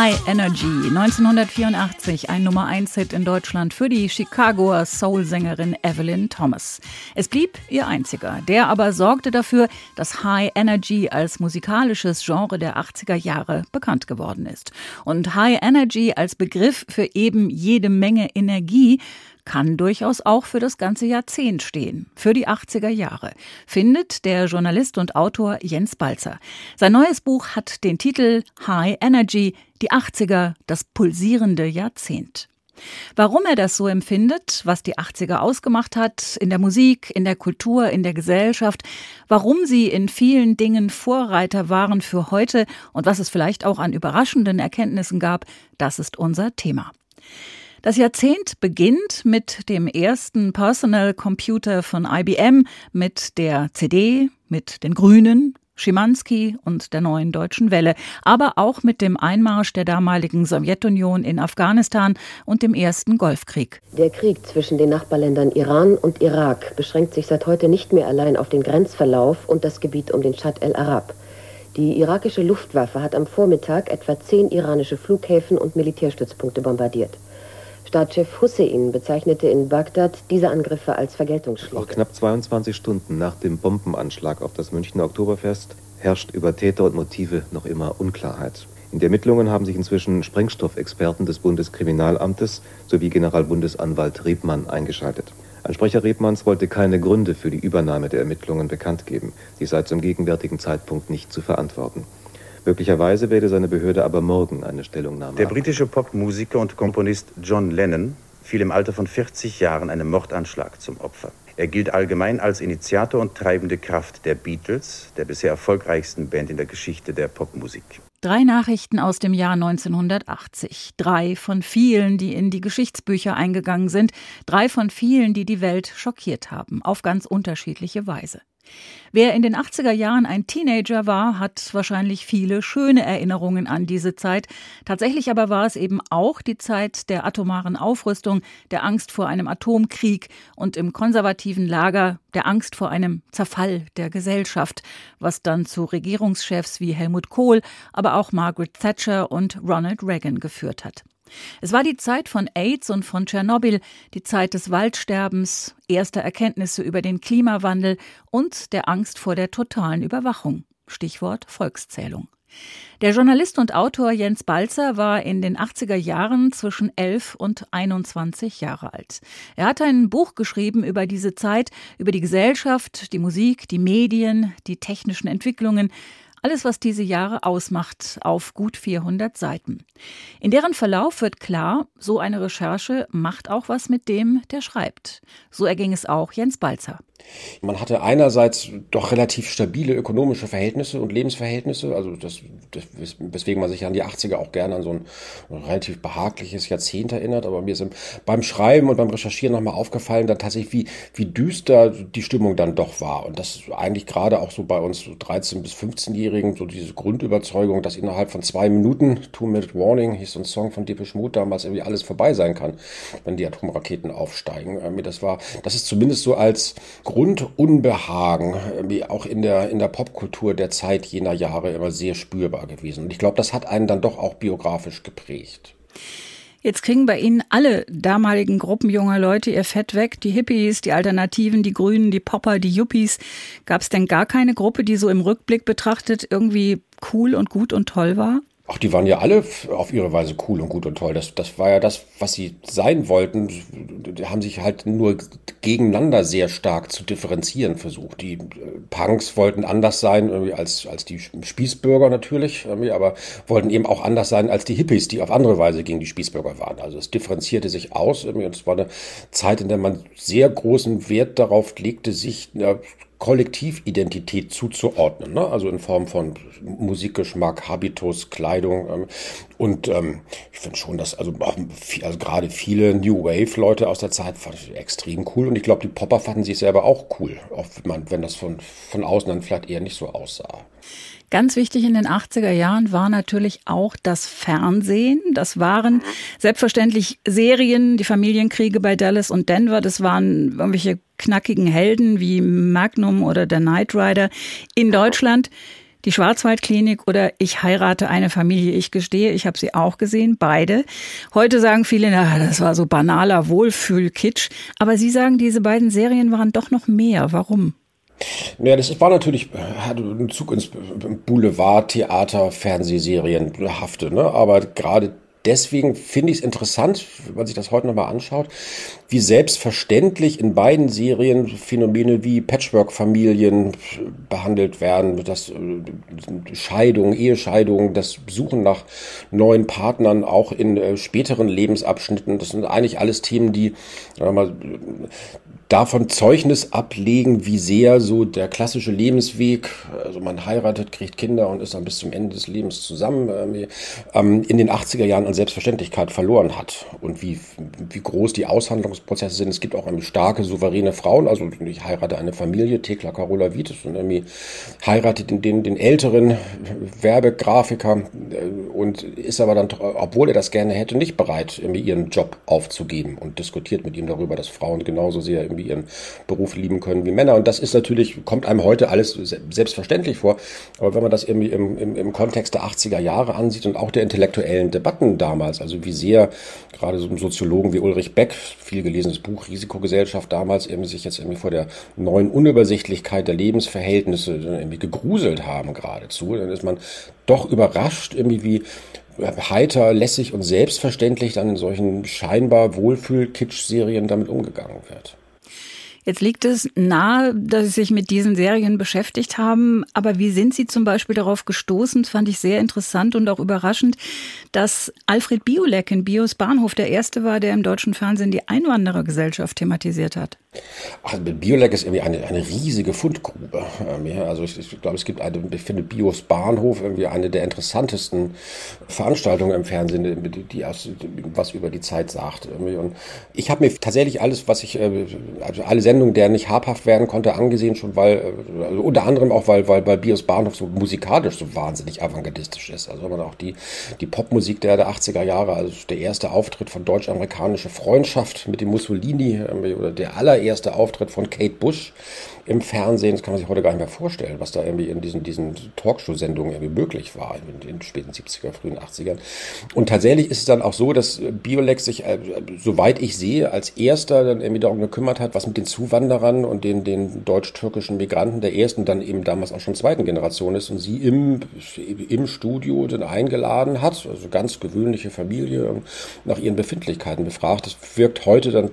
High Energy 1984, ein Nummer 1 Hit in Deutschland für die Chicagoer Soul-Sängerin Evelyn Thomas. Es blieb ihr einziger, der aber sorgte dafür, dass High Energy als musikalisches Genre der 80er Jahre bekannt geworden ist. Und High Energy als Begriff für eben jede Menge Energie kann durchaus auch für das ganze Jahrzehnt stehen, für die 80er Jahre, findet der Journalist und Autor Jens Balzer. Sein neues Buch hat den Titel High Energy, die 80er, das pulsierende Jahrzehnt. Warum er das so empfindet, was die 80er ausgemacht hat, in der Musik, in der Kultur, in der Gesellschaft, warum sie in vielen Dingen Vorreiter waren für heute und was es vielleicht auch an überraschenden Erkenntnissen gab, das ist unser Thema. Das Jahrzehnt beginnt mit dem ersten Personal Computer von IBM, mit der CD, mit den Grünen, Schimanski und der neuen deutschen Welle, aber auch mit dem Einmarsch der damaligen Sowjetunion in Afghanistan und dem ersten Golfkrieg. Der Krieg zwischen den Nachbarländern Iran und Irak beschränkt sich seit heute nicht mehr allein auf den Grenzverlauf und das Gebiet um den Schad el-Arab. Die irakische Luftwaffe hat am Vormittag etwa zehn iranische Flughäfen und Militärstützpunkte bombardiert. Staatschef Hussein bezeichnete in Bagdad diese Angriffe als Vergeltungsschläge. Auch knapp 22 Stunden nach dem Bombenanschlag auf das Münchner Oktoberfest herrscht über Täter und Motive noch immer Unklarheit. In die Ermittlungen haben sich inzwischen Sprengstoffexperten des Bundeskriminalamtes sowie Generalbundesanwalt Rebmann eingeschaltet. Ein Sprecher Rebmanns wollte keine Gründe für die Übernahme der Ermittlungen bekannt geben. Die sei zum gegenwärtigen Zeitpunkt nicht zu verantworten. Möglicherweise werde seine Behörde aber morgen eine Stellungnahme Der britische Popmusiker und Komponist John Lennon fiel im Alter von 40 Jahren einem Mordanschlag zum Opfer. Er gilt allgemein als Initiator und treibende Kraft der Beatles, der bisher erfolgreichsten Band in der Geschichte der Popmusik. Drei Nachrichten aus dem Jahr 1980. Drei von vielen, die in die Geschichtsbücher eingegangen sind. Drei von vielen, die die Welt schockiert haben. Auf ganz unterschiedliche Weise. Wer in den 80er Jahren ein Teenager war, hat wahrscheinlich viele schöne Erinnerungen an diese Zeit. Tatsächlich aber war es eben auch die Zeit der atomaren Aufrüstung, der Angst vor einem Atomkrieg und im konservativen Lager der Angst vor einem Zerfall der Gesellschaft, was dann zu Regierungschefs wie Helmut Kohl, aber auch Margaret Thatcher und Ronald Reagan geführt hat. Es war die Zeit von AIDS und von Tschernobyl, die Zeit des Waldsterbens, erster Erkenntnisse über den Klimawandel und der Angst vor der totalen Überwachung. Stichwort Volkszählung. Der Journalist und Autor Jens Balzer war in den 80er Jahren zwischen 11 und 21 Jahre alt. Er hat ein Buch geschrieben über diese Zeit, über die Gesellschaft, die Musik, die Medien, die technischen Entwicklungen, alles, was diese Jahre ausmacht, auf gut 400 Seiten. In deren Verlauf wird klar, so eine Recherche macht auch was mit dem, der schreibt. So erging es auch Jens Balzer. Man hatte einerseits doch relativ stabile ökonomische Verhältnisse und Lebensverhältnisse, also das, das, weswegen man sich an die 80er auch gerne an so ein relativ behagliches Jahrzehnt erinnert. Aber mir ist beim Schreiben und beim Recherchieren nochmal aufgefallen, dann tatsächlich, wie, wie düster die Stimmung dann doch war. Und das eigentlich gerade auch so bei uns so 13- bis 15-Jährigen, so diese Grundüberzeugung, dass innerhalb von zwei Minuten, Two-Minute Warning, hieß so ein Song von Depeche Mode damals, irgendwie alles vorbei sein kann, wenn die Atomraketen aufsteigen. Das war, das ist zumindest so als Grundunbehagen, wie auch in der, in der Popkultur der Zeit jener Jahre immer sehr spürbar gewesen. Und ich glaube, das hat einen dann doch auch biografisch geprägt. Jetzt kriegen bei Ihnen alle damaligen Gruppen junger Leute ihr Fett weg. Die Hippies, die Alternativen, die Grünen, die Popper, die Yuppies. Gab es denn gar keine Gruppe, die so im Rückblick betrachtet irgendwie cool und gut und toll war? Ach, die waren ja alle auf ihre Weise cool und gut und toll. Das, das war ja das, was sie sein wollten. Die haben sich halt nur gegeneinander sehr stark zu differenzieren versucht. Die äh, Punks wollten anders sein irgendwie als, als die Spießbürger natürlich, irgendwie, aber wollten eben auch anders sein als die Hippies, die auf andere Weise gegen die Spießbürger waren. Also es differenzierte sich aus irgendwie, und es war eine Zeit, in der man sehr großen Wert darauf legte, sich ja, Kollektividentität zuzuordnen, ne? also in Form von Musikgeschmack, Habitus, Kleidung. Ähm, Und ähm, ich finde schon, dass also, auch, also gerade viele New Wave-Leute aus der Zeit fand ich extrem cool. Und ich glaube, die Popper fanden sich selber auch cool, auch wenn, man, wenn das von, von außen dann vielleicht eher nicht so aussah. Ganz wichtig in den 80er Jahren war natürlich auch das Fernsehen. Das waren selbstverständlich Serien, die Familienkriege bei Dallas und Denver. Das waren irgendwelche knackigen Helden wie Magnum oder der Knight Rider. In Deutschland die Schwarzwaldklinik oder Ich heirate eine Familie. Ich gestehe, ich habe sie auch gesehen, beide. Heute sagen viele, na, das war so banaler Wohlfühlkitsch. Aber Sie sagen, diese beiden Serien waren doch noch mehr. Warum? Ja, das war natürlich, hatte einen Zug ins Boulevard, Theater, Fernsehserien hafte, ne? Aber gerade deswegen finde ich es interessant, wenn man sich das heute nochmal anschaut, wie selbstverständlich in beiden Serien Phänomene wie Patchwork-Familien behandelt werden, das äh, Scheidung, Ehescheidung, das Suchen nach neuen Partnern auch in äh, späteren Lebensabschnitten. Das sind eigentlich alles Themen, die mal, davon Zeugnis ablegen, wie sehr so der klassische Lebensweg, also man heiratet, kriegt Kinder und ist dann bis zum Ende des Lebens zusammen, ähm, in den 80er Jahren an Selbstverständlichkeit verloren hat und wie, wie groß die Aushandlungsprozesse sind. Es gibt auch irgendwie starke, souveräne Frauen, also ich heirate eine Familie, Thekla Carola Vitis und irgendwie heiratet den, den, den älteren Werbegrafiker äh, und ist aber dann, obwohl er das gerne hätte, nicht bereit, irgendwie ihren Job aufzugeben und diskutiert mit ihm darüber, dass Frauen genauso sehr irgendwie ihren Beruf lieben können wie Männer. Und das ist natürlich, kommt einem heute alles selbstverständlich vor. Aber wenn man das irgendwie im, im, im Kontext der 80er Jahre ansieht und auch der intellektuellen Debatten damals, also wie sehr gerade so Soziologen wie Ulrich Beck, viel gelesenes Buch Risikogesellschaft damals eben sich jetzt irgendwie vor der neuen Unübersichtlichkeit der Lebensverhältnisse irgendwie gegruselt haben geradezu, dann ist man doch überrascht irgendwie wie heiter, lässig und selbstverständlich dann in solchen scheinbar Wohlfühl-Kitsch-Serien damit umgegangen wird. Jetzt liegt es nahe, dass Sie sich mit diesen Serien beschäftigt haben. Aber wie sind Sie zum Beispiel darauf gestoßen? Fand ich sehr interessant und auch überraschend, dass Alfred Biolek in Bios Bahnhof der erste war, der im deutschen Fernsehen die Einwanderergesellschaft thematisiert hat. Ach, Biolek ist irgendwie eine, eine riesige Fundgrube. Ähm, also ich, ich glaube, es gibt eine, ich finde Bios Bahnhof irgendwie eine der interessantesten Veranstaltungen im Fernsehen, die, die aus, was über die Zeit sagt. Und ich habe mir tatsächlich alles, was ich, äh, also alle Sendungen, der nicht habhaft werden konnte, angesehen, schon weil, äh, also unter anderem auch, weil, weil, weil Bios Bahnhof so musikalisch so wahnsinnig avantgardistisch ist. Also man auch die, die Popmusik der, der 80er Jahre, also der erste Auftritt von deutsch-amerikanischer Freundschaft mit dem Mussolini oder der allererste allererste Auftritt von Kate Bush im Fernsehen, das kann man sich heute gar nicht mehr vorstellen, was da irgendwie in diesen, diesen Talkshow-Sendungen irgendwie möglich war in den späten 70er, frühen 80ern. Und tatsächlich ist es dann auch so, dass Biolex sich, äh, soweit ich sehe, als erster dann irgendwie darum gekümmert hat, was mit den Zuwanderern und den, den deutsch-türkischen Migranten der ersten, dann eben damals auch schon zweiten Generation ist und sie im, im Studio dann eingeladen hat, also ganz gewöhnliche Familie, nach ihren Befindlichkeiten befragt. Das wirkt heute dann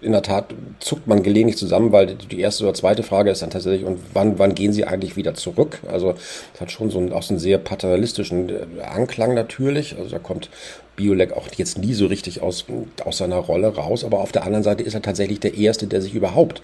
in der Tat zuckt man gelegentlich zusammen, weil die erste oder zweite Frage ist dann tatsächlich, und wann, wann gehen sie eigentlich wieder zurück? Also es hat schon so einen, auch so einen sehr paternalistischen äh, Anklang natürlich. Also da kommt Biolek auch jetzt nie so richtig aus, aus seiner Rolle raus. Aber auf der anderen Seite ist er tatsächlich der Erste, der sich überhaupt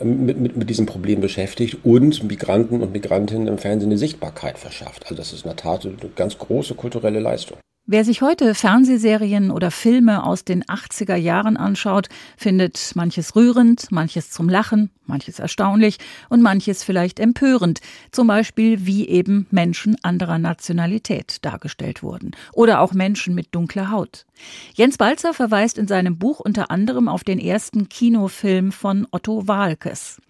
ähm, mit, mit, mit diesem Problem beschäftigt und Migranten und Migrantinnen im Fernsehen eine Sichtbarkeit verschafft. Also das ist in der Tat eine ganz große kulturelle Leistung. Wer sich heute Fernsehserien oder Filme aus den 80er Jahren anschaut, findet manches rührend, manches zum Lachen, manches erstaunlich und manches vielleicht empörend. Zum Beispiel, wie eben Menschen anderer Nationalität dargestellt wurden. Oder auch Menschen mit dunkler Haut. Jens Balzer verweist in seinem Buch unter anderem auf den ersten Kinofilm von Otto Walkes.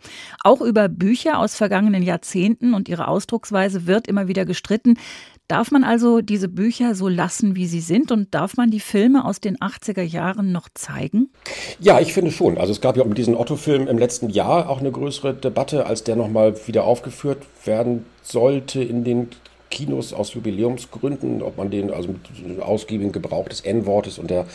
Auch über Bücher aus vergangenen Jahrzehnten und ihre Ausdrucksweise wird immer wieder gestritten. Darf man also diese Bücher so lassen, wie sie sind und darf man die Filme aus den 80er Jahren noch zeigen? Ja, ich finde schon. Also es gab ja auch mit diesem Otto-Film im letzten Jahr auch eine größere Debatte, als der nochmal wieder aufgeführt werden sollte in den Kinos aus Jubiläumsgründen, ob man den, also mit dem ausgiebigen Gebrauch des N-Wortes und der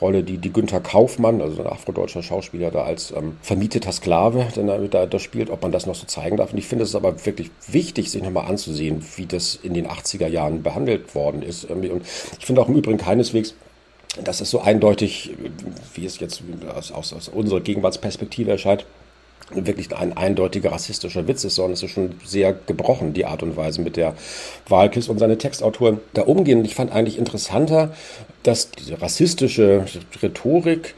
Rolle, die, die Günther Kaufmann, also ein afrodeutscher Schauspieler, da als ähm, vermieteter Sklave dann da, da spielt, ob man das noch so zeigen darf. Und ich finde es aber wirklich wichtig, sich nochmal anzusehen, wie das in den 80er Jahren behandelt worden ist. Und ich finde auch im Übrigen keineswegs, dass es so eindeutig, wie es jetzt aus, aus, aus unserer Gegenwartsperspektive erscheint, wirklich ein eindeutiger rassistischer Witz ist, sondern es ist schon sehr gebrochen, die Art und Weise, mit der Walkes und seine Textautoren da umgehen. Und ich fand eigentlich interessanter, dass diese rassistische Rhetorik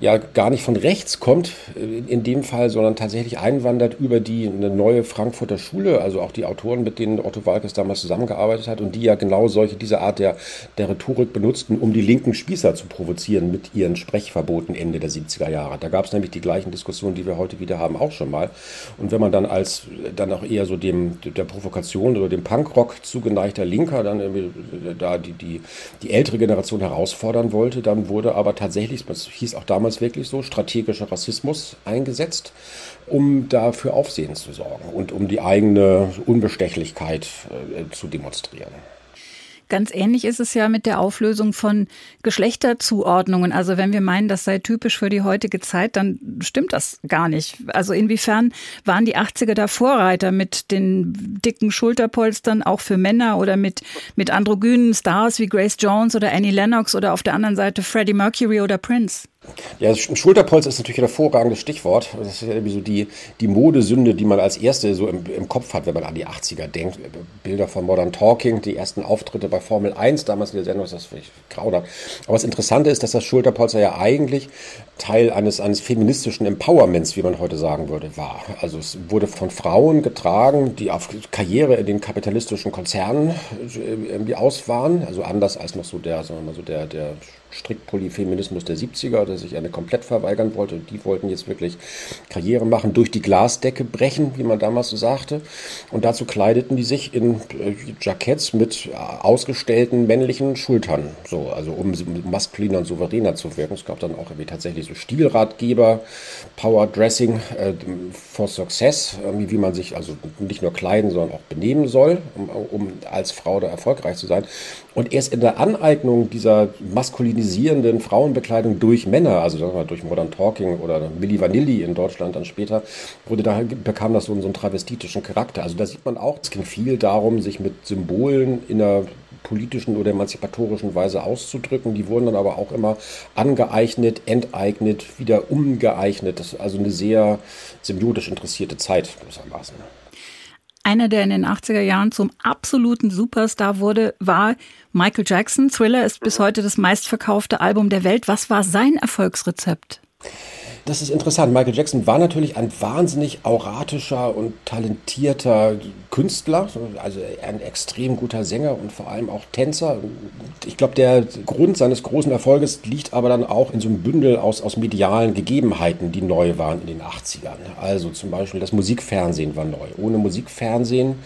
ja gar nicht von rechts kommt in dem Fall, sondern tatsächlich einwandert über die eine neue Frankfurter Schule, also auch die Autoren, mit denen Otto Walkes damals zusammengearbeitet hat und die ja genau solche, diese Art der, der Rhetorik benutzten, um die linken Spießer zu provozieren mit ihren Sprechverboten Ende der 70er Jahre. Da gab es nämlich die gleichen Diskussionen, die wir heute wieder haben, auch schon mal. Und wenn man dann als dann auch eher so dem der Provokation oder dem Punkrock zugeneigter Linker dann irgendwie da die, die, die ältere Generation herausfordern wollte, dann wurde aber tatsächlich, das hieß auch damals damals wirklich so, strategischer Rassismus eingesetzt, um dafür Aufsehen zu sorgen und um die eigene Unbestechlichkeit äh, zu demonstrieren. Ganz ähnlich ist es ja mit der Auflösung von Geschlechterzuordnungen. Also wenn wir meinen, das sei typisch für die heutige Zeit, dann stimmt das gar nicht. Also inwiefern waren die 80er da Vorreiter mit den dicken Schulterpolstern auch für Männer oder mit, mit androgynen Stars wie Grace Jones oder Annie Lennox oder auf der anderen Seite Freddie Mercury oder Prince? Ja, Schulterpolster ist natürlich ein hervorragendes Stichwort. Das ist ja irgendwie so die, die Modesünde, die man als erste so im, im Kopf hat, wenn man an die 80er denkt. Bilder von Modern Talking, die ersten Auftritte bei Formel 1, damals in der Sendung, ist das wirklich grauenhaft. Aber das Interessante ist, dass das Schulterpolster ja eigentlich Teil eines, eines feministischen Empowerments, wie man heute sagen würde, war. Also es wurde von Frauen getragen, die auf Karriere in den kapitalistischen Konzernen äh, irgendwie aus waren. Also anders als noch so der, sagen wir mal so der, der Strickpolyfeminismus der 70er, der sich eine komplett verweigern wollte. Die wollten jetzt wirklich Karriere machen, durch die Glasdecke brechen, wie man damals so sagte. Und dazu kleideten die sich in äh, Jacketts mit äh, ausgestellten männlichen Schultern, so, also um maskuliner und souveräner zu wirken. Es gab dann auch irgendwie tatsächlich so Stilratgeber, Power Dressing äh, for Success, wie man sich also nicht nur kleiden, sondern auch benehmen soll, um, um als Frau da erfolgreich zu sein. Und erst in der Aneignung dieser maskulinisierenden Frauenbekleidung durch Männer, also durch Modern Talking oder Milli Vanilli in Deutschland dann später, wurde da, bekam das so, so einen travestitischen Charakter. Also da sieht man auch, es ging viel darum, sich mit Symbolen in einer politischen oder emanzipatorischen Weise auszudrücken. Die wurden dann aber auch immer angeeignet, enteignet, wieder umgeeignet. Das ist also eine sehr symbiotisch interessierte Zeit gewissermaßen. Einer, der in den 80er Jahren zum absoluten Superstar wurde, war Michael Jackson. Thriller ist bis heute das meistverkaufte Album der Welt. Was war sein Erfolgsrezept? Das ist interessant. Michael Jackson war natürlich ein wahnsinnig auratischer und talentierter Künstler, also ein extrem guter Sänger und vor allem auch Tänzer. Ich glaube, der Grund seines großen Erfolges liegt aber dann auch in so einem Bündel aus, aus medialen Gegebenheiten, die neu waren in den 80ern. Also zum Beispiel das Musikfernsehen war neu. Ohne Musikfernsehen,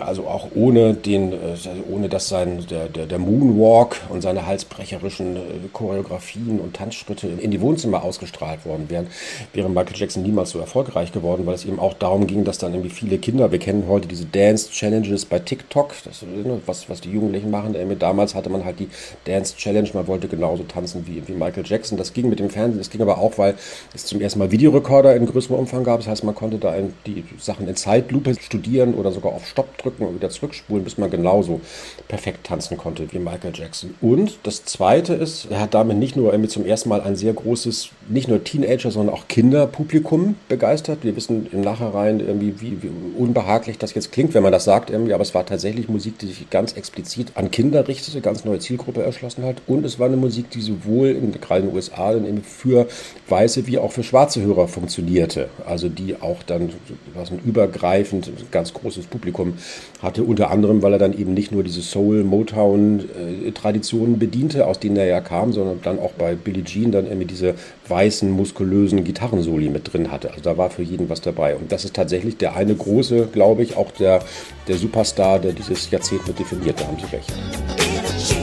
also auch ohne den, also ohne dass sein, der, der, der Moonwalk und seine halsbrecherischen äh, Choreografien und Tanzschritte in die Wohnzimmer ausgestrahlt worden wären, wäre Michael Jackson niemals so erfolgreich geworden, weil es eben auch darum ging, dass dann irgendwie viele Kinder, wir kennen heute diese Dance Challenges bei TikTok, das, ne, was, was die Jugendlichen machen. Damals hatte man halt die Dance Challenge, man wollte genauso tanzen wie, wie Michael Jackson. Das ging mit dem Fernsehen, das ging aber auch, weil es zum ersten Mal Videorekorder in größerem Umfang gab. Das heißt, man konnte da die Sachen in Zeitlupe studieren oder sogar auf Stopp drücken und wieder zurückspulen, bis man genauso perfekt tanzen konnte wie Michael Jackson. Und das Zweite ist, er hat damit nicht nur irgendwie zum ersten Mal ein sehr großes, nicht nur Teenager, sondern auch Kinderpublikum begeistert. Wir wissen im Nachhinein irgendwie, wie, wie unbehaglich das jetzt klingt, wenn man das sagt irgendwie, aber es war tatsächlich Musik, die sich ganz explizit an Kinder richtete, ganz neue Zielgruppe erschlossen hat. Und es war eine Musik, die sowohl in, gerade in den USA für weiße wie auch für schwarze Hörer funktionierte. Also die auch dann was ein übergreifend ganz großes Publikum hatte, unter anderem, weil er dann eben nicht nur diese Soul, Motown-Traditionen bediente, aus denen er ja kam, sondern dann auch bei Billie Jean dann irgendwie diese weißen, muskulösen Gitarrensoli mit drin hatte. Also da war für jeden was dabei. Und das ist tatsächlich der eine große, glaube ich, auch der, der Superstar, der dieses Jahrzehnt mit definiert. Da haben Sie recht.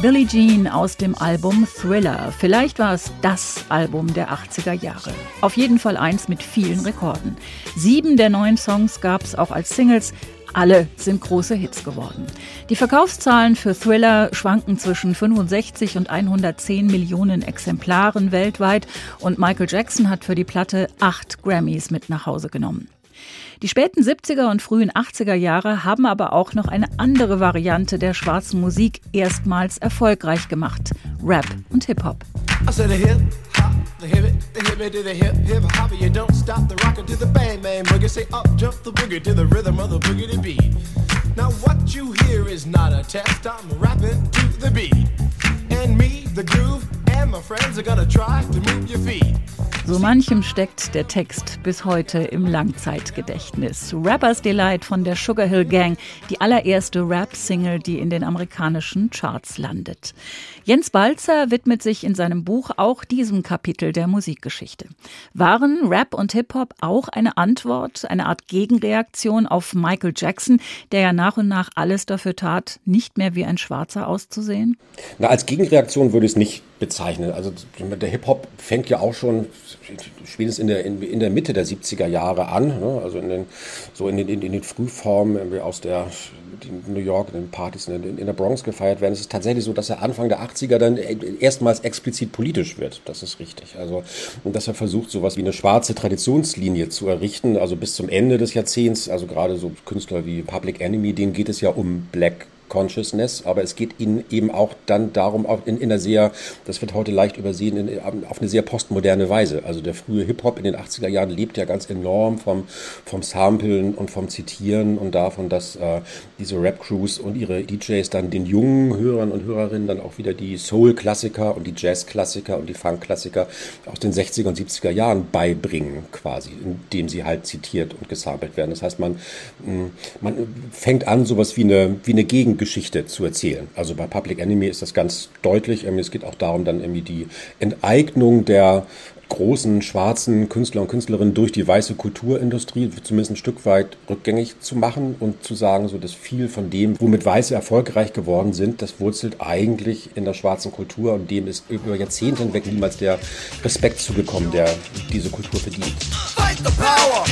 Billie Jean aus dem Album Thriller. Vielleicht war es das Album der 80er Jahre. Auf jeden Fall eins mit vielen Rekorden. Sieben der neun Songs gab es auch als Singles. Alle sind große Hits geworden. Die Verkaufszahlen für Thriller schwanken zwischen 65 und 110 Millionen Exemplaren weltweit und Michael Jackson hat für die Platte acht Grammys mit nach Hause genommen. Die späten 70er und frühen 80er Jahre haben aber auch noch eine andere Variante der schwarzen Musik erstmals erfolgreich gemacht: Rap und Hip-Hop. Now what you hear is not a test. I'm rapping to the beat, and me, the groove, and my friends are gonna try to move your feet. So manchem steckt der Text bis heute im Langzeitgedächtnis. Rappers Delight von der Sugar Hill Gang, die allererste Rap-Single, die in den amerikanischen Charts landet. Jens Balzer widmet sich in seinem Buch auch diesem Kapitel der Musikgeschichte. Waren Rap und Hip-Hop auch eine Antwort, eine Art Gegenreaktion auf Michael Jackson, der ja nach und nach alles dafür tat, nicht mehr wie ein Schwarzer auszusehen? Na, als Gegenreaktion würde ich es nicht bezeichnen. Also der Hip-Hop fängt ja auch schon spätestens in der, in, in, der Mitte der 70er Jahre an, ne? also in den, so in den, in, in den Frühformen aus der New York, in den Partys in, in der Bronx gefeiert werden. Es ist tatsächlich so, dass er Anfang der 80er dann erstmals explizit politisch wird. Das ist richtig. Also, und dass er versucht, sowas wie eine schwarze Traditionslinie zu errichten, also bis zum Ende des Jahrzehnts, also gerade so Künstler wie Public Enemy, denen geht es ja um Black Consciousness, aber es geht ihnen eben auch dann darum, auch in, in einer sehr, das wird heute leicht übersehen, in, auf eine sehr postmoderne Weise. Also der frühe Hip-Hop in den 80er Jahren lebt ja ganz enorm vom, vom Samplen und vom Zitieren und davon, dass äh, diese Rap-Crews und ihre DJs dann den jungen Hörern und Hörerinnen dann auch wieder die Soul-Klassiker und die Jazz-Klassiker und die Funk-Klassiker aus den 60er und 70er Jahren beibringen, quasi, indem sie halt zitiert und gesampelt werden. Das heißt, man, man fängt an, sowas wie eine, wie eine Gegend Geschichte zu erzählen. Also bei Public Enemy ist das ganz deutlich. Es geht auch darum, dann irgendwie die Enteignung der großen schwarzen Künstler und Künstlerinnen durch die weiße Kulturindustrie zumindest ein Stück weit rückgängig zu machen und zu sagen, so dass viel von dem, womit Weiße erfolgreich geworden sind, das wurzelt eigentlich in der schwarzen Kultur und dem ist über Jahrzehnte hinweg niemals der Respekt zugekommen, der diese Kultur verdient. Fight the power.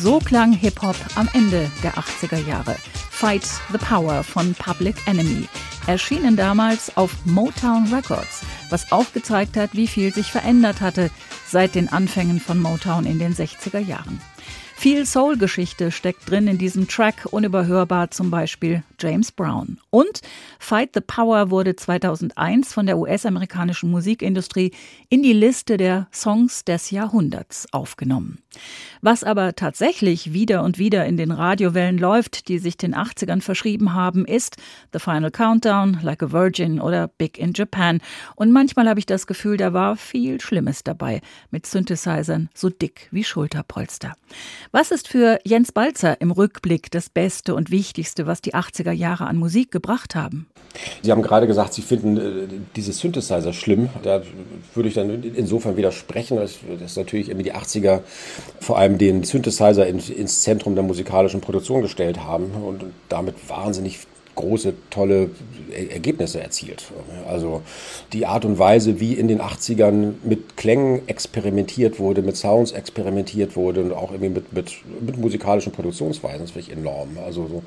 So klang Hip-Hop am Ende der 80er Jahre. Fight the Power von Public Enemy. Erschienen damals auf Motown Records, was auch gezeigt hat, wie viel sich verändert hatte seit den Anfängen von Motown in den 60er Jahren. Viel Soul-Geschichte steckt drin in diesem Track, unüberhörbar zum Beispiel James Brown. Und Fight the Power wurde 2001 von der US-amerikanischen Musikindustrie in die Liste der Songs des Jahrhunderts aufgenommen. Was aber tatsächlich wieder und wieder in den Radiowellen läuft, die sich den 80ern verschrieben haben, ist The Final Countdown, Like a Virgin oder Big in Japan. Und manchmal habe ich das Gefühl, da war viel Schlimmes dabei, mit Synthesizern so dick wie Schulterpolster. Was ist für Jens Balzer im Rückblick das Beste und Wichtigste, was die 80er Jahre an Musik gebracht haben? Sie haben gerade gesagt, Sie finden äh, diese Synthesizer schlimm. Da würde ich dann insofern widersprechen, dass, dass natürlich die 80er vor allem den Synthesizer ins, ins Zentrum der musikalischen Produktion gestellt haben und damit wahnsinnig große, tolle Ergebnisse erzielt. Also die Art und Weise, wie in den 80ern mit Klängen experimentiert wurde, mit Sounds experimentiert wurde und auch irgendwie mit, mit, mit musikalischen Produktionsweisen, das finde ich enorm. Also so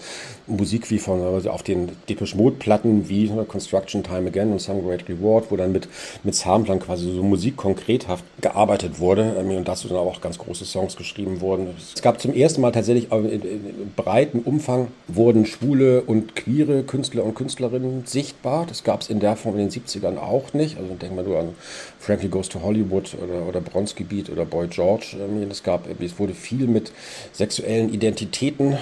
Musik wie von also auf den Depeche Mode Platten wie Construction Time Again und Some Great Reward, wo dann mit, mit Samplern quasi so Musik konkrethaft gearbeitet wurde und dazu dann auch ganz große Songs geschrieben wurden. Es gab zum ersten Mal tatsächlich in, in, in breiten Umfang wurden schwule und queer queere Künstler und Künstlerinnen sichtbar. Das gab es in der Form in den 70ern auch nicht. Also denk mal nur an Frankie Goes to Hollywood oder, oder Bronski Beat oder Boy George. Es, gab, es wurde viel mit sexuellen Identitäten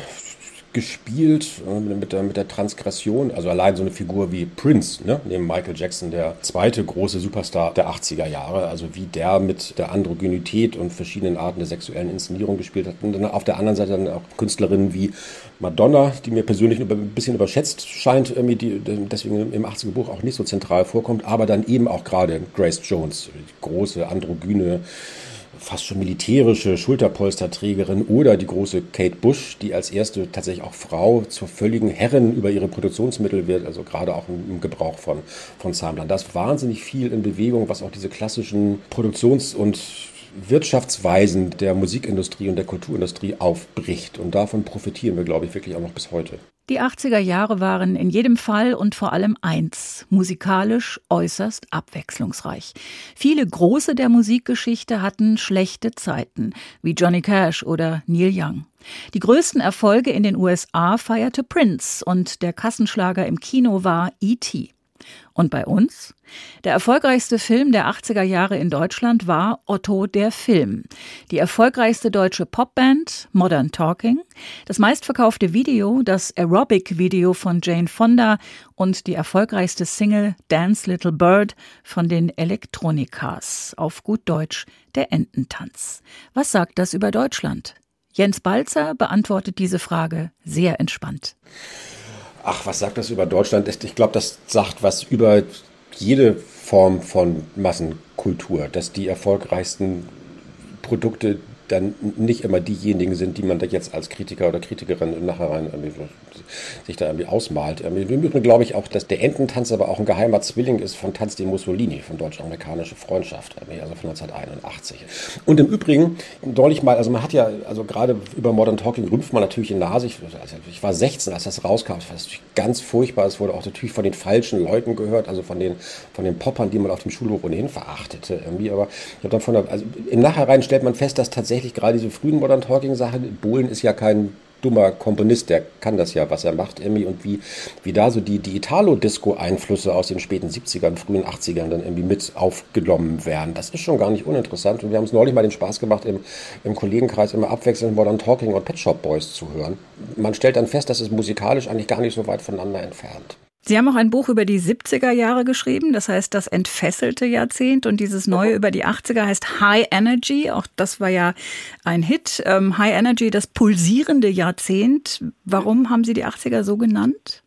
gespielt äh, mit der, mit der Transgression. Also allein so eine Figur wie Prince, ne? neben Michael Jackson, der zweite große Superstar der 80er Jahre. Also wie der mit der Androgynität und verschiedenen Arten der sexuellen Inszenierung gespielt hat. Und dann auf der anderen Seite dann auch Künstlerinnen wie Madonna, die mir persönlich ein bisschen überschätzt scheint, irgendwie die deswegen im 80er Buch auch nicht so zentral vorkommt, aber dann eben auch gerade Grace Jones, die große androgyne fast schon militärische Schulterpolsterträgerin oder die große Kate Bush, die als erste tatsächlich auch Frau zur völligen Herrin über ihre Produktionsmittel wird, also gerade auch im, Gebrauch von, von Samplern. Da ist wahnsinnig viel in Bewegung, was auch diese klassischen Produktions- und Wirtschaftsweisen der Musikindustrie und der Kulturindustrie aufbricht. Und davon profitieren wir, glaube ich, wirklich auch noch bis heute. Die 80er Jahre waren in jedem Fall und vor allem eins, musikalisch äußerst abwechslungsreich. Viele große der Musikgeschichte hatten schlechte Zeiten, wie Johnny Cash oder Neil Young. Die größten Erfolge in den USA feierte Prince und der Kassenschlager im Kino war E.T. Und bei uns? Der erfolgreichste Film der 80er Jahre in Deutschland war Otto der Film. Die erfolgreichste deutsche Popband Modern Talking, das meistverkaufte Video, das Aerobic-Video von Jane Fonda und die erfolgreichste Single Dance Little Bird von den Elektronikas. Auf gut Deutsch der Ententanz. Was sagt das über Deutschland? Jens Balzer beantwortet diese Frage sehr entspannt. Ach, was sagt das über Deutschland? Ich glaube, das sagt was über jede Form von Massenkultur, dass die erfolgreichsten Produkte dann nicht immer diejenigen sind, die man da jetzt als Kritiker oder Kritikerin im Nachhinein sich da irgendwie ausmalt. Im Übrigen glaube ich auch, dass der Ententanz aber auch ein geheimer Zwilling ist von Tanz de Mussolini, von deutsch-amerikanische Freundschaft, also von 1981. Und im Übrigen, neulich mal, also man hat ja, also gerade über Modern Talking rümpft man natürlich in Nase. Ich, also ich war 16, als das rauskam. Das war ganz furchtbar. Es wurde auch natürlich von den falschen Leuten gehört, also von den, von den Poppern, die man auf dem Schulhof ohnehin verachtete. Irgendwie. Aber ich habe dann von der, also im Nachhinein stellt man fest, dass tatsächlich gerade diese frühen Modern Talking Sachen, Bohlen ist ja kein dummer Komponist, der kann das ja, was er macht, irgendwie, und wie, wie da so die, die Italo-Disco-Einflüsse aus den späten 70ern, frühen 80ern dann irgendwie mit aufgenommen werden. Das ist schon gar nicht uninteressant. Und wir haben es neulich mal den Spaß gemacht, im, im Kollegenkreis immer abwechselnd Modern Talking und Pet Shop Boys zu hören. Man stellt dann fest, dass es musikalisch eigentlich gar nicht so weit voneinander entfernt. Sie haben auch ein Buch über die 70er Jahre geschrieben, das heißt das entfesselte Jahrzehnt und dieses neue über die 80er heißt High Energy, auch das war ja ein Hit. Ähm, High Energy, das pulsierende Jahrzehnt. Warum haben Sie die 80er so genannt?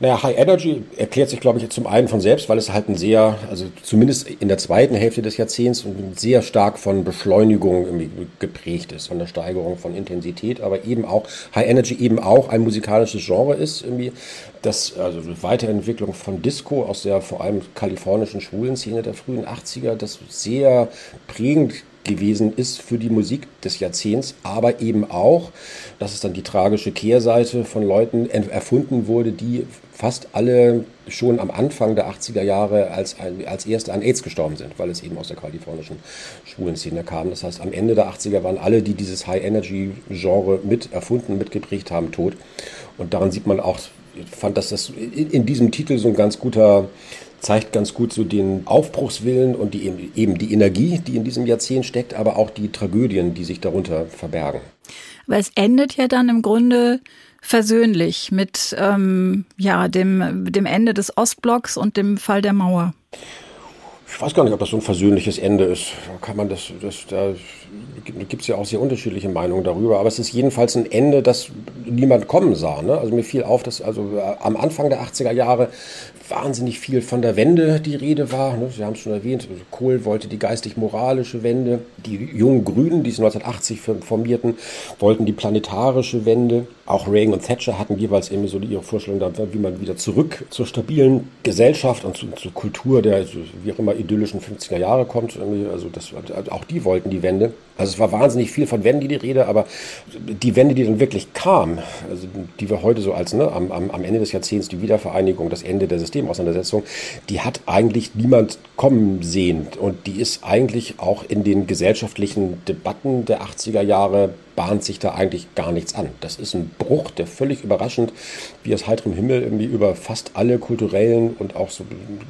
Naja, High Energy erklärt sich, glaube ich, zum einen von selbst, weil es halt ein sehr, also zumindest in der zweiten Hälfte des Jahrzehnts sehr stark von Beschleunigung geprägt ist, von der Steigerung von Intensität, aber eben auch High Energy eben auch ein musikalisches Genre ist, irgendwie, das, also Weiterentwicklung von Disco aus der vor allem kalifornischen schwulen Szene der frühen 80er, das sehr prägend gewesen ist für die Musik des Jahrzehnts, aber eben auch, das ist dann die tragische Kehrseite von Leuten erfunden wurde, die fast alle schon am Anfang der 80er Jahre als, als erste an AIDS gestorben sind, weil es eben aus der kalifornischen Schwulenszene kam. Das heißt, am Ende der 80er waren alle, die dieses High-Energy-Genre mit erfunden, mitgeprägt haben, tot. Und daran sieht man auch, fand, dass das in diesem Titel so ein ganz guter zeigt ganz gut so den Aufbruchswillen und die, eben die Energie, die in diesem Jahrzehnt steckt, aber auch die Tragödien, die sich darunter verbergen. Aber es endet ja dann im Grunde versöhnlich mit ähm, ja, dem, dem Ende des Ostblocks und dem Fall der Mauer. Ich weiß gar nicht, ob das so ein versöhnliches Ende ist. Kann man das, das da gibt es ja auch sehr unterschiedliche Meinungen darüber. Aber es ist jedenfalls ein Ende, das niemand kommen sah. Ne? Also mir fiel auf, dass also äh, am Anfang der 80er Jahre wahnsinnig viel von der Wende die Rede war. Ne? Sie haben es schon erwähnt, also Kohl wollte die geistig-moralische Wende. Die jungen Grünen, die es 1980 formierten, wollten die planetarische Wende. Auch Reagan und Thatcher hatten jeweils irgendwie so ihre Vorstellung, wie man wieder zurück zur stabilen Gesellschaft und zu, zur Kultur der, wie auch immer, idyllischen 50er Jahre kommt. Also das, auch die wollten die Wende. Also es war wahnsinnig viel von Wende die Rede, aber die Wende, die dann wirklich kam, also die wir heute so als ne, am, am Ende des Jahrzehnts die Wiedervereinigung, das Ende der Systemauseinandersetzung, die hat eigentlich niemand kommen sehen. Und die ist eigentlich auch in den gesellschaftlichen Debatten der 80er Jahre bahnt sich da eigentlich gar nichts an. Das ist ein Bruch, der völlig überraschend, wie aus heiterem Himmel irgendwie über fast alle kulturellen und auch so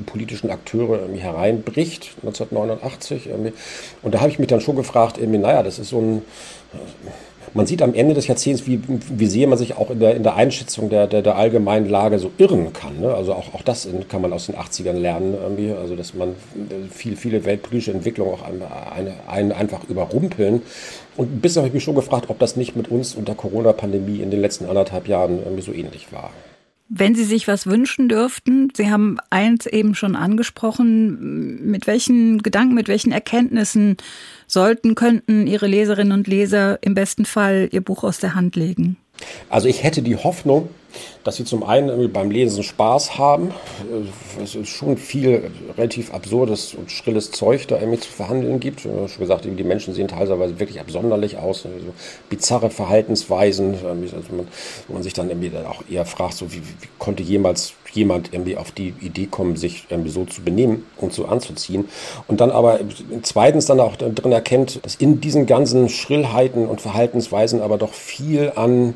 politischen Akteure irgendwie hereinbricht, 1989. Irgendwie. Und da habe ich mich dann schon gefragt, irgendwie, naja, das ist so ein man sieht am Ende des Jahrzehnts, wie, wie sehr man sich auch in der, in der Einschätzung der, der, der allgemeinen Lage so irren kann. Ne? Also auch, auch das kann man aus den 80ern lernen, irgendwie. also dass man viel, viele weltpolitische Entwicklungen auch einen, einen einfach überrumpeln. Und bisher habe ich mich schon gefragt, ob das nicht mit uns und der Corona-Pandemie in den letzten anderthalb Jahren irgendwie so ähnlich war. Wenn Sie sich was wünschen dürften, Sie haben eins eben schon angesprochen, mit welchen Gedanken, mit welchen Erkenntnissen sollten, könnten Ihre Leserinnen und Leser im besten Fall Ihr Buch aus der Hand legen? Also ich hätte die Hoffnung, dass sie zum einen beim Lesen Spaß haben. Äh, es ist schon viel relativ absurdes und schrilles Zeug da irgendwie zu verhandeln gibt. Schon gesagt, die Menschen sehen teilweise wirklich absonderlich aus. So bizarre Verhaltensweisen, also man, wo man sich dann irgendwie auch eher fragt, so wie, wie konnte jemals jemand irgendwie auf die Idee kommen, sich so zu benehmen und so anzuziehen. Und dann aber zweitens dann auch drin erkennt, dass in diesen ganzen Schrillheiten und Verhaltensweisen aber doch viel an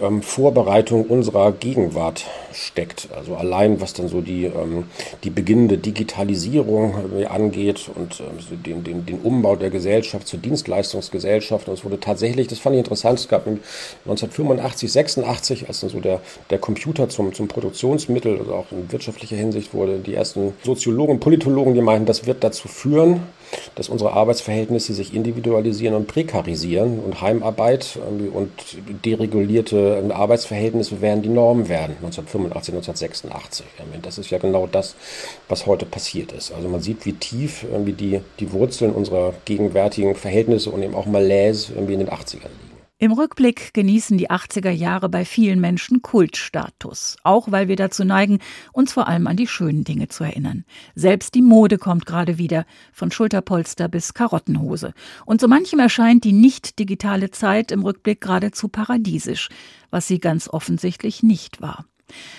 ähm, Vorbereitung unserer Gegenwart steckt. Also allein was dann so die, ähm, die beginnende Digitalisierung äh, angeht und äh, den, den, den Umbau der Gesellschaft zur Dienstleistungsgesellschaft. Und es wurde tatsächlich, das fand ich interessant, es gab 1985, 86, als dann so der, der Computer zum, zum Produktionsmittel, also auch in wirtschaftlicher Hinsicht wurde, die ersten Soziologen, Politologen, die meinten, das wird dazu führen, dass unsere Arbeitsverhältnisse sich individualisieren und prekarisieren und Heimarbeit und deregulierte Arbeitsverhältnisse werden die Norm werden, 1985, 1986. Das ist ja genau das, was heute passiert ist. Also man sieht, wie tief irgendwie die, die Wurzeln unserer gegenwärtigen Verhältnisse und eben auch Malaise irgendwie in den 80ern liegen. Im Rückblick genießen die 80er Jahre bei vielen Menschen Kultstatus, auch weil wir dazu neigen, uns vor allem an die schönen Dinge zu erinnern. Selbst die Mode kommt gerade wieder, von Schulterpolster bis Karottenhose. Und so manchem erscheint die nicht digitale Zeit im Rückblick geradezu paradiesisch, was sie ganz offensichtlich nicht war.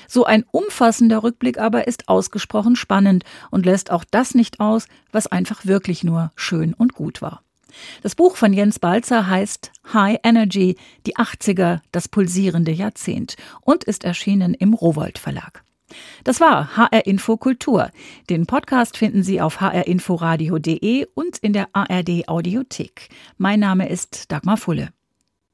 So ein umfassender Rückblick aber ist ausgesprochen spannend und lässt auch das nicht aus, was einfach wirklich nur schön und gut war. Das Buch von Jens Balzer heißt High Energy, die 80er, das pulsierende Jahrzehnt und ist erschienen im Rowold Verlag. Das war HR Info Kultur. Den Podcast finden Sie auf hrinforadio.de und in der ARD Audiothek. Mein Name ist Dagmar Fulle.